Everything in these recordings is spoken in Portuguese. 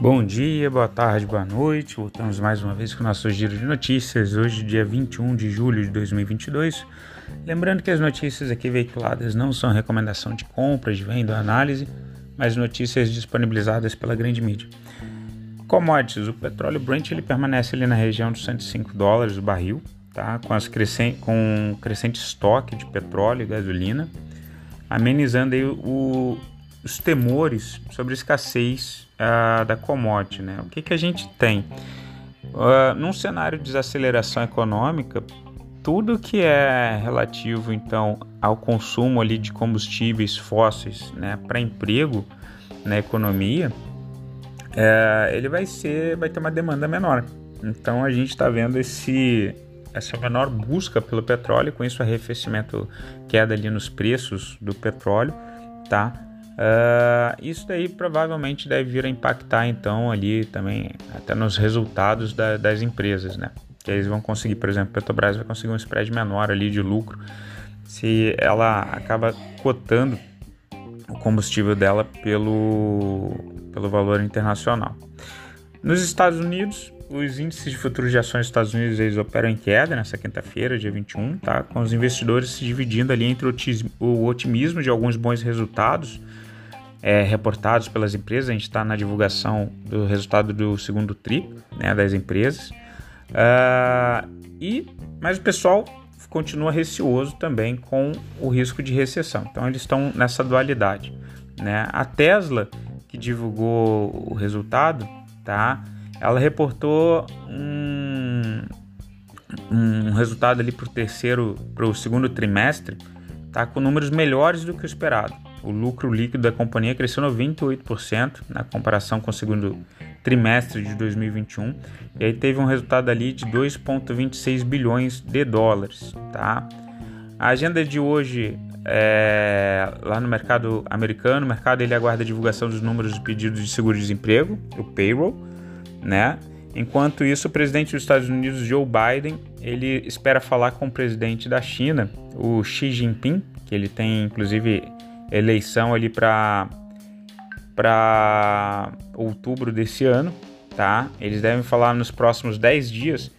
Bom dia, boa tarde, boa noite. Voltamos mais uma vez com o nosso giro de notícias. Hoje, dia 21 de julho de 2022. Lembrando que as notícias aqui veiculadas não são recomendação de compra, de venda ou análise, mas notícias disponibilizadas pela grande mídia. Commodities: o petróleo Brent ele permanece ali na região dos 105 dólares o barril, tá? com, as crescen com crescente estoque de petróleo e gasolina, amenizando aí o, os temores sobre a escassez uh, da commodity. Né? O que, que a gente tem? Uh, num cenário de desaceleração econômica, tudo que é relativo então ao consumo ali de combustíveis fósseis né, para emprego na economia, é, ele vai ser, vai ter uma demanda menor. Então a gente está vendo esse essa menor busca pelo petróleo, com isso arrefecimento, queda ali nos preços do petróleo, tá? Uh, isso daí provavelmente deve vir a impactar então ali também até nos resultados da, das empresas, né? Que eles vão conseguir, por exemplo, Petrobras vai conseguir um spread menor ali de lucro se ela acaba cotando o combustível dela pelo, pelo valor internacional. Nos Estados Unidos, os índices de futuros de ações dos Estados Unidos eles operam em queda nessa quinta-feira, dia 21, tá? com os investidores se dividindo ali entre o otimismo de alguns bons resultados é, reportados pelas empresas. A gente está na divulgação do resultado do segundo TRI né, das empresas. Uh, e, mas o pessoal continua receoso também com o risco de recessão. Então eles estão nessa dualidade. Né? A Tesla, que divulgou o resultado, tá? ela reportou um, um resultado ali para o terceiro, para o segundo trimestre, tá? com números melhores do que o esperado. O lucro líquido da companhia cresceu 98% na comparação com o segundo trimestre de 2021 e aí teve um resultado ali de 2,26 bilhões de dólares, tá? A agenda de hoje é, lá no mercado americano, o mercado ele aguarda a divulgação dos números de pedidos de seguro-desemprego, o payroll, né? Enquanto isso, o presidente dos Estados Unidos, Joe Biden, ele espera falar com o presidente da China, o Xi Jinping, que ele tem inclusive eleição ali para para outubro desse ano, tá? Eles devem falar nos próximos 10 dias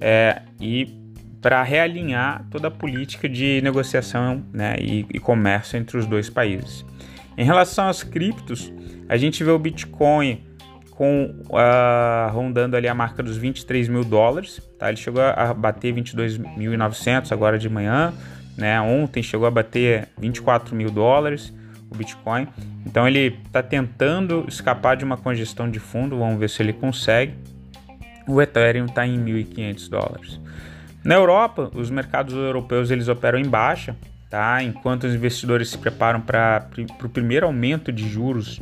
é, e para realinhar toda a política de negociação né, e, e, comércio entre os dois países. Em relação às criptos, a gente vê o Bitcoin com uh, rondando ali a marca dos 23 mil dólares, tá? Ele chegou a bater 22.900 agora de manhã, né? Ontem chegou a bater 24 mil dólares o Bitcoin. Então ele está tentando escapar de uma congestão de fundo. Vamos ver se ele consegue. O Ethereum está em 1.500 dólares. Na Europa, os mercados europeus eles operam em baixa, tá? Enquanto os investidores se preparam para o primeiro aumento de juros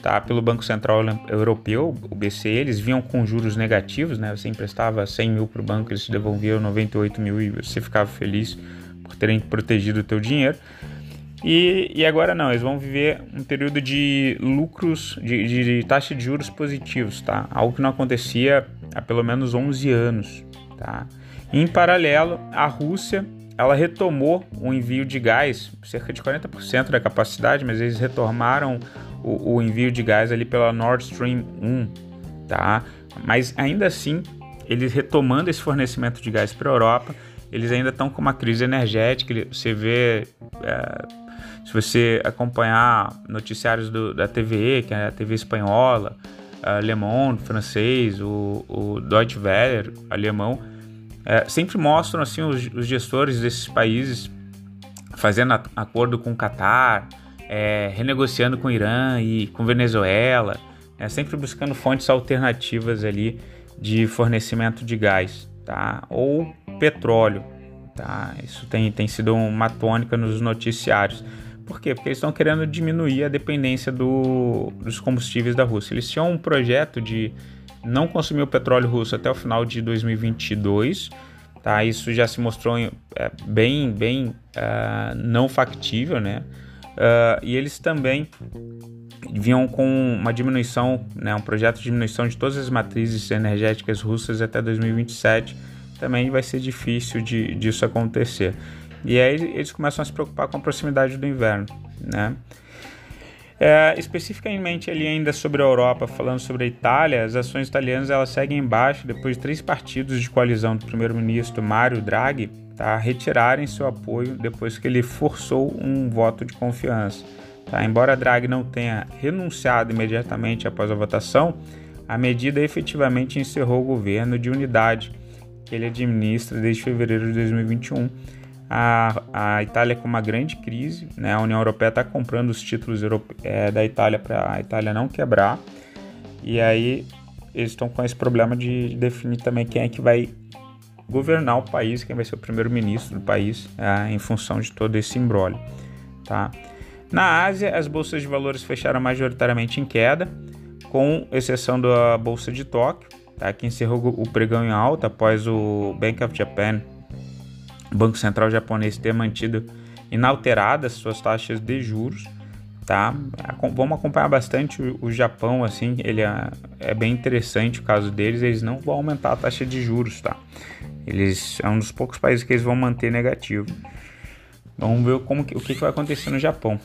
tá? pelo Banco Central Europeu, o BCE, eles vinham com juros negativos, né? Você emprestava 100 mil para o banco, eles te devolviam 98 mil e você ficava feliz por terem protegido o teu dinheiro. E, e agora não, eles vão viver um período de lucros, de, de, de taxa de juros positivos, tá? Algo que não acontecia há pelo menos 11 anos, tá? Em paralelo, a Rússia ela retomou o envio de gás, cerca de 40% da capacidade, mas eles retomaram o, o, envio de gás ali pela Nord Stream 1, tá? Mas ainda assim, eles retomando esse fornecimento de gás para a Europa, eles ainda estão com uma crise energética. Você vê, é, se você acompanhar noticiários do, da TVE, que é a TV espanhola, a Le Monde francês, o, o Deutsche Welle alemão, é, sempre mostram assim os, os, gestores desses países fazendo acordo com o Catar, é, renegociando com o Irã e com Venezuela, é, sempre buscando fontes alternativas ali de fornecimento de gás, tá? Ou petróleo. Tá? Isso tem, tem sido uma tônica nos noticiários. Por quê? Porque eles estão querendo diminuir a dependência do, dos combustíveis da Rússia. Eles tinham um projeto de não consumir o petróleo russo até o final de 2022. Tá? Isso já se mostrou é, bem, bem uh, não factível, né? Uh, e eles também vinham com uma diminuição, né, um projeto de diminuição de todas as matrizes energéticas russas até 2027 também vai ser difícil de, disso acontecer. E aí eles começam a se preocupar com a proximidade do inverno, né? É, especificamente ali ainda sobre a Europa, falando sobre a Itália, as ações italianas elas seguem embaixo depois de três partidos de coalizão do primeiro-ministro Mario Draghi tá, retirarem seu apoio depois que ele forçou um voto de confiança. Tá? Embora Draghi não tenha renunciado imediatamente após a votação, a medida efetivamente encerrou o governo de unidade ele administra desde fevereiro de 2021. A, a Itália com uma grande crise, né? a União Europeia está comprando os títulos é, da Itália para a Itália não quebrar, e aí eles estão com esse problema de definir também quem é que vai governar o país, quem vai ser o primeiro-ministro do país, é, em função de todo esse imbróglio. Tá? Na Ásia, as bolsas de valores fecharam majoritariamente em queda, com exceção da bolsa de Tóquio, tá? que encerrou o pregão em alta após o Bank of Japan, Banco Central japonês, ter mantido inalteradas suas taxas de juros. Tá? Vamos acompanhar bastante o, Japão, assim, ele é, é, bem interessante o caso deles, eles não vão aumentar a taxa de juros, tá? Eles é um dos poucos países que eles vão manter negativo. Vamos ver como que, o que, que vai acontecer no Japão.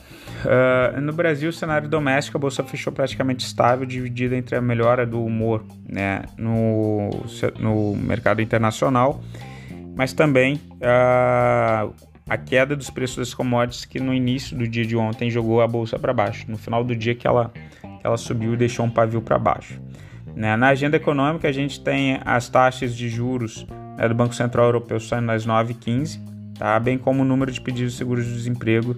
Uh, no Brasil, o cenário doméstico, a bolsa fechou praticamente estável, dividida entre a melhora do humor né, no, no mercado internacional, mas também uh, a queda dos preços das commodities que no início do dia de ontem jogou a bolsa para baixo. No final do dia que ela, que ela subiu e deixou um pavio para baixo. Né? Na agenda econômica, a gente tem as taxas de juros né, do Banco Central Europeu saindo nas 9,15 tá? bem como o número de pedidos de seguro de desemprego,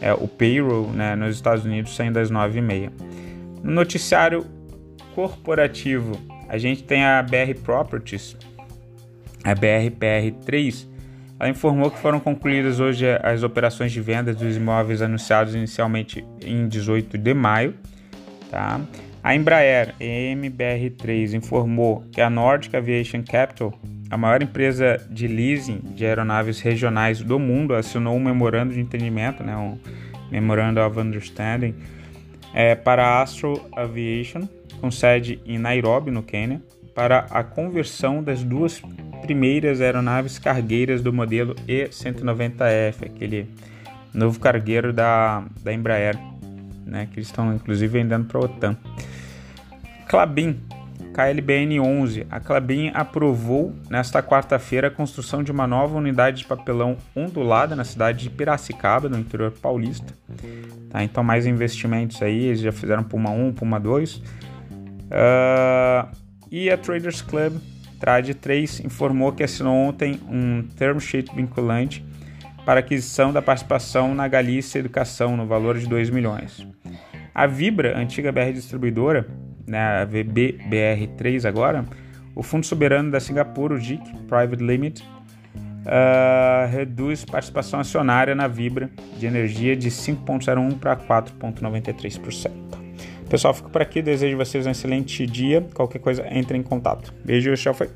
é, o payroll né, nos Estados Unidos saindo às 9h30. No noticiário corporativo, a gente tem a BR Properties, a BRPR3, ela informou que foram concluídas hoje as operações de venda dos imóveis anunciados inicialmente em 18 de maio. Tá? A Embraer, MBR3, informou que a Nordic Aviation Capital a maior empresa de leasing de aeronaves regionais do mundo assinou um memorando de entendimento, né, um Memorandum of Understanding, é, para a Astro Aviation, com sede em Nairobi, no Quênia, para a conversão das duas primeiras aeronaves cargueiras do modelo E190F, aquele novo cargueiro da, da Embraer, né, que eles estão inclusive vendendo para a OTAN. Clabin, KLBN 11, a Clabin aprovou nesta quarta-feira a construção de uma nova unidade de papelão ondulada na cidade de Piracicaba, no interior paulista. Tá, então, mais investimentos aí, eles já fizeram Puma 1, Puma 2. Uh, e a Traders Club Trade 3 informou que assinou ontem um term sheet vinculante para aquisição da participação na Galícia Educação no valor de 2 milhões. A Vibra, antiga BR distribuidora, né, a VBBR3 agora, o Fundo Soberano da Singapura, o JIC Private Limit, uh, reduz participação acionária na Vibra de energia de 5,01% para 4,93%. Pessoal, fico por aqui. Desejo vocês um excelente dia. Qualquer coisa, entre em contato. Beijo, tchau, foi.